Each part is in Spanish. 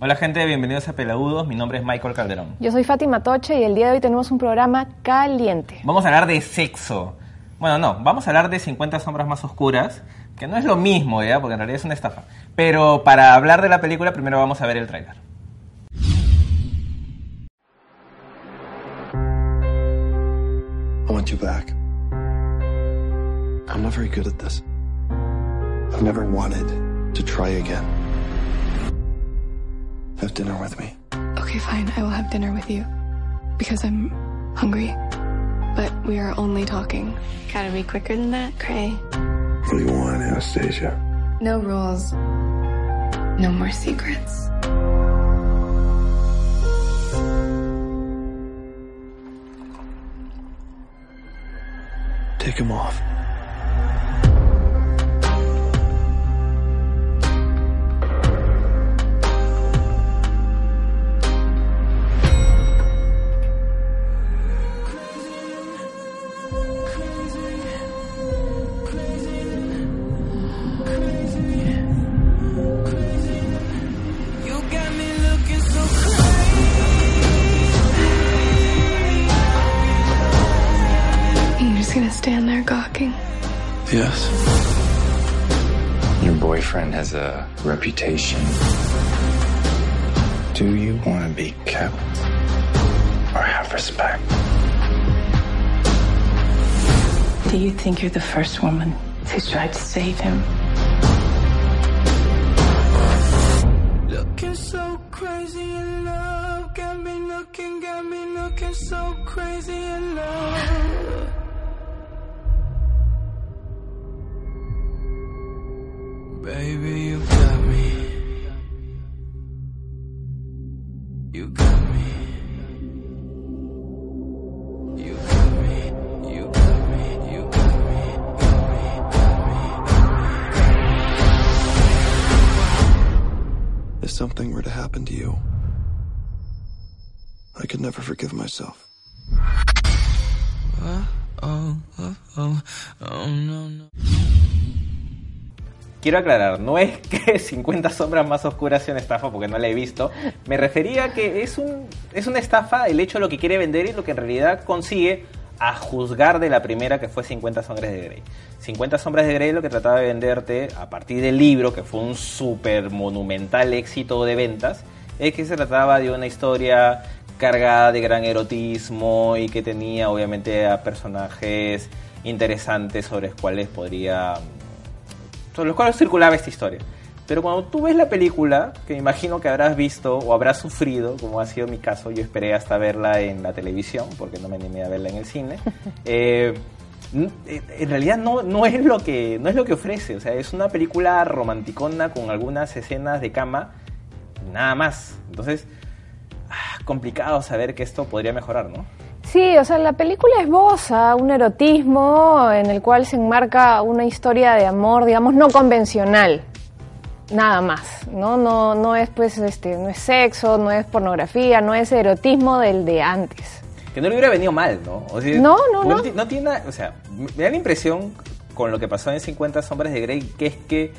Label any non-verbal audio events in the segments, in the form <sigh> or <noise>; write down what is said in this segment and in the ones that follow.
Hola gente, bienvenidos a Pelaudos. Mi nombre es Michael Calderón. Yo soy Fátima Toche y el día de hoy tenemos un programa caliente. Vamos a hablar de sexo. Bueno, no, vamos a hablar de 50 sombras más oscuras, que no es lo mismo, ¿ya? Porque en realidad es una estafa. Pero para hablar de la película, primero vamos a ver el tráiler. I want you back. I'm not very good at this. I've never wanted to try again. Have dinner with me. Okay, fine. I will have dinner with you. Because I'm hungry. But we are only talking. Gotta be quicker than that, Cray. What do you want, Anastasia? No rules. No more secrets. Take him off. Reputation. Do you want to be kept or have respect? Do you think you're the first woman to try to save him? looking so crazy in love. Got me looking, got me looking so crazy in love. Baby, you If something were to happen to you, I could never forgive myself. Oh, oh, oh, oh, no, no. Quiero aclarar, no es que <laughs> 50 sombras más oscuras sea una estafa porque no la he visto. Me refería a que es, un, es una estafa el hecho de lo que quiere vender y lo que en realidad consigue a juzgar de la primera que fue 50 sombras de Grey. 50 sombras de Grey lo que trataba de venderte a partir del libro, que fue un súper monumental éxito de ventas, es que se trataba de una historia cargada de gran erotismo y que tenía obviamente a personajes interesantes sobre los cuales podría sobre los cuales circulaba esta historia. Pero cuando tú ves la película, que me imagino que habrás visto o habrás sufrido, como ha sido mi caso, yo esperé hasta verla en la televisión, porque no me animé a verla en el cine, <laughs> eh, eh, en realidad no, no, es lo que, no es lo que ofrece. O sea, es una película romanticona con algunas escenas de cama, nada más. Entonces, ah, complicado saber que esto podría mejorar, ¿no? Sí, o sea, la película esboza un erotismo en el cual se enmarca una historia de amor, digamos, no convencional. Nada más, ¿no? No, no es pues este, no es sexo, no es pornografía, no es erotismo del de antes. Que no le hubiera venido mal, ¿no? O sea, No, no, porque no. No tiene nada- o sea, me da la impresión con lo que pasó en 50 sombras de Grey, que es que,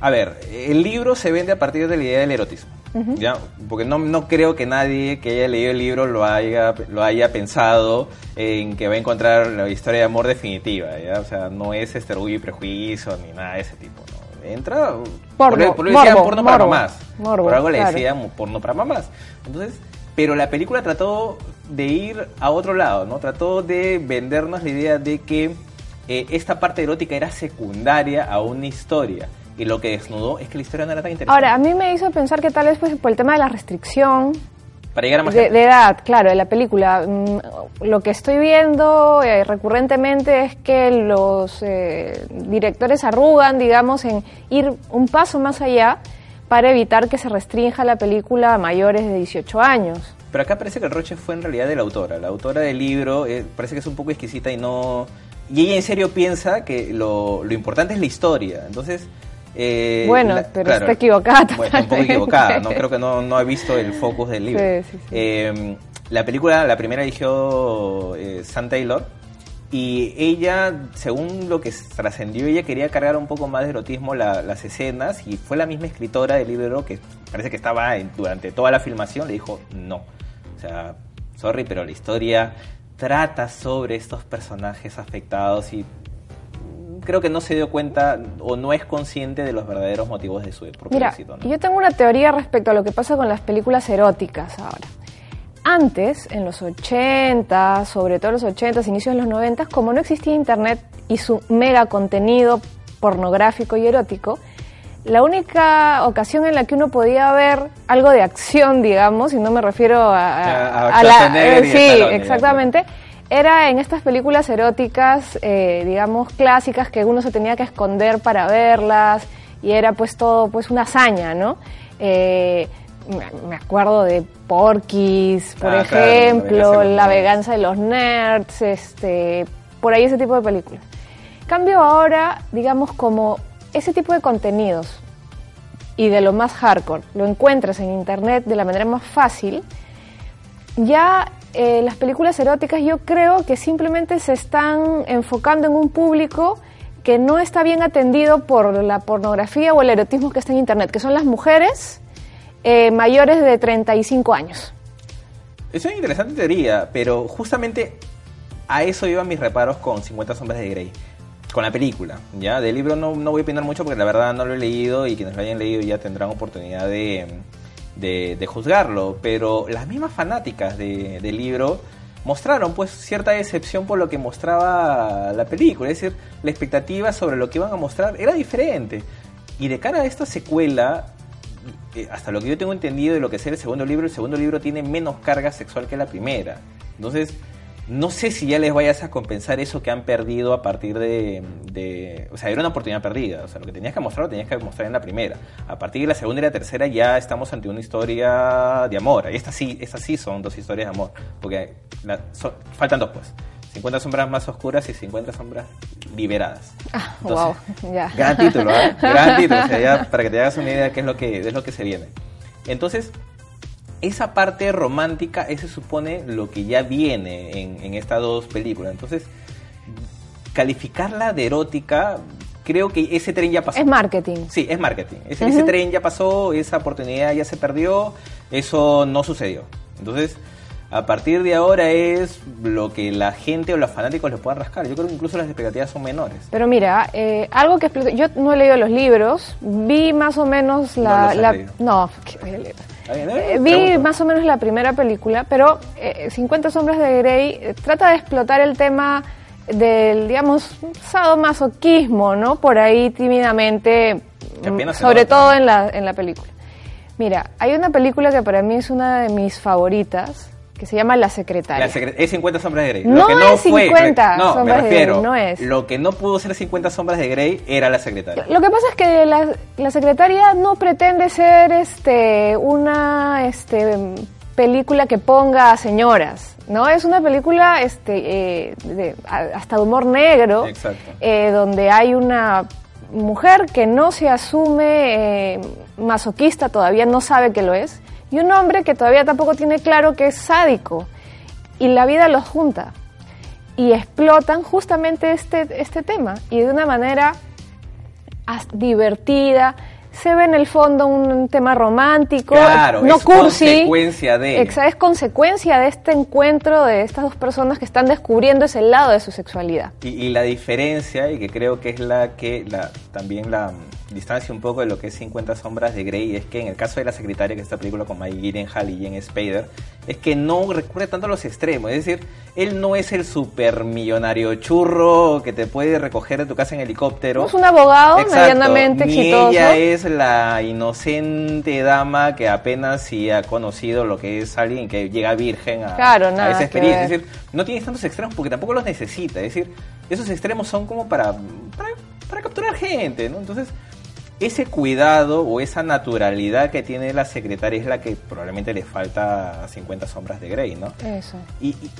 a ver, el libro se vende a partir de la idea del erotismo, ¿ya? Porque no, no creo que nadie que haya leído el libro lo haya, lo haya pensado en que va a encontrar la historia de amor definitiva, ¿ya? O sea, no es este orgullo y prejuicio ni nada de ese tipo, ¿no? Entra... por, Morbo, por eso decían morbo, porno para morbo, mamás. morbo, por algo le claro. decían porno para mamás. Entonces, pero la película trató de ir a otro lado, ¿no? Trató de vendernos la idea de que eh, esta parte erótica era secundaria a una historia. y lo que desnudó es que la historia no era tan interesante. Ahora, a mí me hizo pensar que tal vez pues, por el tema de la restricción para llegar a más de, gente. de edad, claro, de la película. mm, Lo que estoy viendo eh, recurrentemente es que los eh, directores arrugan, digamos, en ir un paso más allá para evitar que se restrinja la película a mayores de 18 años. Pero acá parece que el roche fue en realidad de la autora. La autora del libro eh, parece que es un poco exquisita y no... Y ella en serio piensa que lo, lo importante es la historia. Entonces... eh, Bueno, la- pero está equivocada Bueno, un poco equivocada. No <laughs> creo que no, no ha visto el focus del libro. Sí, sí, sí. Eh, la película, la primera eligió eh, Sam Taylor. Y ella, según lo que trascendió, ella quería cargar un poco más de erotismo la- las escenas y fue la misma escritora del libro que parece que estaba en- durante toda la filmación, le dijo no. O sea, sorry, pero la historia trata sobre estos personajes afectados y creo que no se dio cuenta o no es consciente de los verdaderos motivos de su propio Mira, éxito. ¿no? yo tengo una teoría respecto a lo que pasa con las películas eróticas ahora. Antes, en los 80, sobre todo los 80, inicios de los 90, como no existía Internet y su mega contenido pornográfico y erótico, la única ocasión en la que uno podía ver algo de acción, digamos, y no me refiero a, A- a la... Y sí, exactamente. Era en estas películas eróticas, eh, digamos, clásicas que uno se tenía que esconder para verlas y era pues todo pues una hazaña, ¿no? Eh, me- acuerdo de Porky's, por Ah, ejemplo, La venganza de los nerds, este, por ahí ese tipo de películas. Cambio ahora, digamos, como ese tipo de contenidos y de lo más hardcore lo encuentras en internet de la manera más fácil, ya eh, las películas eróticas yo creo que simplemente se están enfocando en un público que no está bien atendido por la pornografía o el erotismo que está en internet, que son las mujeres eh, mayores de 35 años. Es una interesante teoría, pero justamente a eso iban mis reparos con 50 sombras de Grey. Con la película, ¿ya? Del libro no, no voy a opinar mucho porque la verdad no lo he leído y quienes lo hayan leído ya tendrán oportunidad de, de- de juzgarlo. Pero las mismas fanáticas de- del libro mostraron pues cierta decepción por lo que mostraba la película. Es decir, la expectativa sobre lo que iban a mostrar era diferente. Y de cara a esta secuela, eh, hasta lo que yo tengo entendido de lo que es el segundo libro, el segundo libro tiene menos carga sexual que la primera. Entonces, no sé si ya les vayas a compensar eso que han perdido a partir de, de- O sea, era una oportunidad perdida. O sea, lo que tenías que mostrar lo tenías que mostrar en la primera. A partir de la segunda y la tercera ya estamos ante una historia de amor. Y estas sí, estas sí son dos historias de amor. Porque la- son- faltan dos, pues. 50 sombras más oscuras y 50 sombras liberadas. Ah, Entonces, wow, ya. Gran título, ¿eh? Gran título. O sea, ya <laughs> para que te hagas una idea de qué es lo que, de lo que se viene. Entonces, esa parte romántica, ese supone lo que ya viene en, en estas dos películas. Entonces, calificarla de erótica, creo que ese tren ya pasó. Es marketing. Sí, es marketing. Ese, ese tren ya pasó, esa oportunidad ya se perdió, eso no sucedió. Entonces, a partir de ahora es lo que la gente o los fanáticos les puedan rascar. Yo creo que incluso las expectativas son menores. Pero mira, eh, algo que explico, yo no he leído los libros, vi más o menos No la... los no, ¿qué voy a leer? Eh, ¿eh? vi más o menos la primera película, pero eh, 50 sombras de Grey eh, trata de explotar el tema del, digamos, sadomasoquismo, ¿no? Por ahí tímidamente, mm, sobre todo en la, en la película. Mira, hay una película que para mí es una de mis favoritas, que se llama La Secretaria. La secre- es 50 sombras de Grey. No lo que no es fue, 50 no, me sombras de. Grey, no es. Lo que no pudo ser 50 sombras de Grey era la secretaria. Lo que pasa es que la, la secretaria no pretende ser este una este película que ponga a señoras, ¿no? Es una película este eh, de- hasta de humor negro, eh, donde hay una mujer que no se asume eh, masoquista, todavía no sabe que lo es, y un hombre que todavía tampoco tiene claro que es sádico, y la vida los junta y explotan justamente este, este tema y de una manera divertida. Se ve en el fondo un tema romántico, Claro, no es cursi. consecuencia de. Es consecuencia de este encuentro de estas dos personas que están descubriendo ese lado de su sexualidad. Y, y la diferencia, y que creo que es la que la, también la, distancia un poco de lo que es 50 sombras de Grey es que en el caso de la secretaria, que es esta película con Maggie Gyllenhaal y Jen Spader, es que no recurre tanto a los extremos. Es decir, él no es el supermillonario churro que te puede recoger de tu casa en helicóptero. Es un abogado Exacto. medianamente Ni exitoso. ella es la inocente dama que apenas sí ha conocido lo que es alguien que llega virgen a, Claro, a esa experiencia. Es decir, no tienes tantos extremos porque tampoco los necesita. Es decir, esos extremos son como para, para, para capturar gente, ¿no? Entonces, ese cuidado o esa naturalidad que tiene la secretaria es la que probablemente le falta a 50 sombras de Grey, ¿no? Eso. Y, y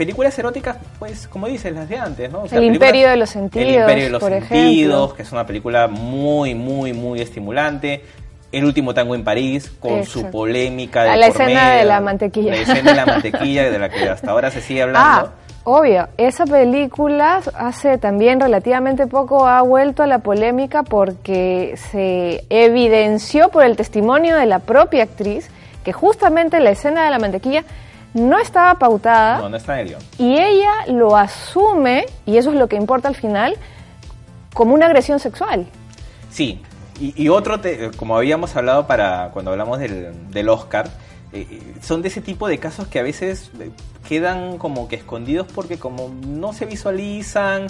películas eróticas, pues, como dices, las de antes, ¿no? O El Imperio de los Sentidos, El Imperio de los por Sentidos, ejemplo. que es una película muy, muy, muy estimulante. El último tango en París, con su polémica de A la por escena medio, de la mantequilla. La escena de la mantequilla, de la que hasta ahora se sigue hablando. Ah, obvio. Esa película hace también relativamente poco ha vuelto a la polémica porque se evidenció por el testimonio de la propia actriz que justamente la escena de la mantequilla no estaba pautada No, no está en el guion. y ella lo asume, y eso es lo que importa al final, como una agresión sexual. Sí, y, y otro, te- como habíamos hablado para cuando hablamos del, del Oscar, eh, son de ese tipo de casos que a veces eh, quedan como que escondidos porque como no se visualizan.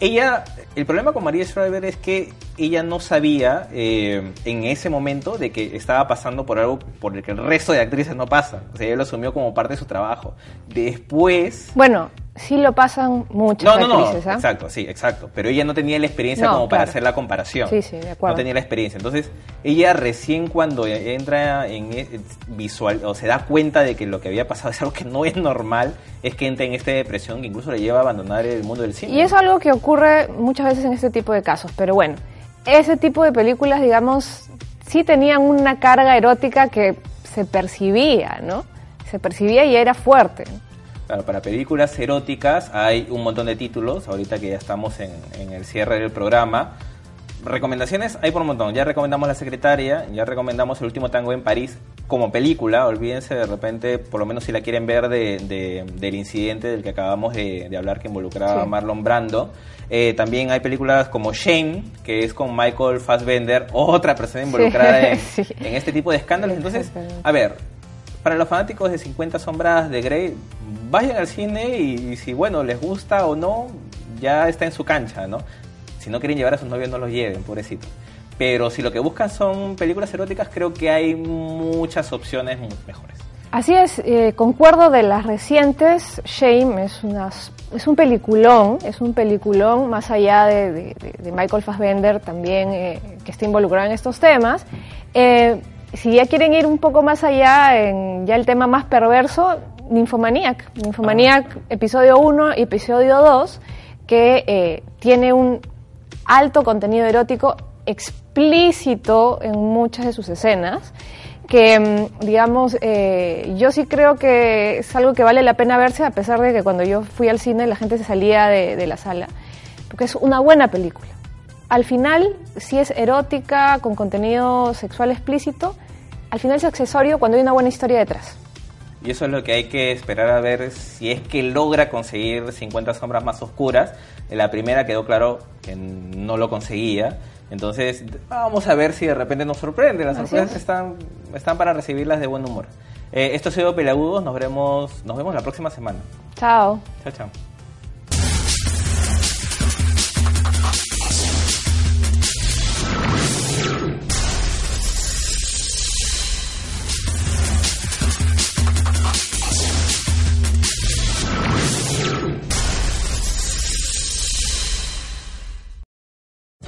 Ella, el problema con María Schreiber es que ella no sabía eh, en ese momento de que estaba pasando por algo por el que el resto de actrices no pasa. O sea, ella lo asumió como parte de su trabajo. Después... Bueno, sí lo pasan muchas No, no, no, ¿ah? exacto, sí, exacto. Pero ella no tenía la experiencia No, como para hacer la comparación. Sí, sí, de acuerdo. No tenía la experiencia. Entonces, ella recién cuando entra en e- visual, o se da cuenta de que lo que había pasado <laughs> es algo que no es normal, es que entra en esta depresión que incluso le lleva a abandonar el mundo del cine. Y es algo que ocurre muchas veces en este tipo de casos, pero bueno, ese tipo de películas, digamos, sí tenían una carga erótica que se percibía, ¿no? Se percibía y era fuerte. Claro, para películas eróticas hay un montón de títulos, ahorita que ya estamos en, en el cierre del programa. Recomendaciones hay por un montón. Ya recomendamos La Secretaria, ya recomendamos El Último Tango en París como película. Olvídense de repente, por lo menos si la quieren ver, de, de- del incidente del que acabamos de, de hablar que involucraba Sí. a Marlon Brando. Eh, también hay películas como Shame, que es con Michael Fassbender, otra persona involucrada en, <laughs> Sí. en este tipo de escándalos. Entonces, a ver, para los fanáticos de 50 sombras de Grey, vayan al cine y, y si, bueno, les gusta o no, ya está en su cancha, ¿no? Si no quieren llevar a sus novios, no los lleven, pobrecito. Pero si lo que buscan son películas eróticas, creo que hay muchas opciones mejores. Así es, eh, concuerdo de las recientes, Shame es, una, es un peliculón, es un peliculón más allá de- de- de Michael Fassbender también eh, que está involucrado en estos temas. Eh, si ya quieren ir un poco más allá en ya el tema más perverso, Nymphomaniac, Nymphomaniac episodio 1 y episodio 2, que eh, tiene un alto contenido erótico explícito en muchas de sus escenas que mm, digamos eh, yo sí creo que es algo que vale la pena verse a pesar de que cuando yo fui al cine la gente se salía de, de la sala porque es una buena película al final si es erótica con contenido sexual explícito al final es accesorio cuando hay una buena historia detrás Y eso es lo que hay que esperar a ver si es que logra conseguir 50 sombras más oscuras. En la primera quedó claro que no lo conseguía. Entonces, vamos a ver si de repente nos sorprende. Las Así sorpresas es. están, están para recibirlas de buen humor. Eh, esto ha sido Pelagudos. Nos veremos, nos vemos la próxima semana. chao Chao, chao.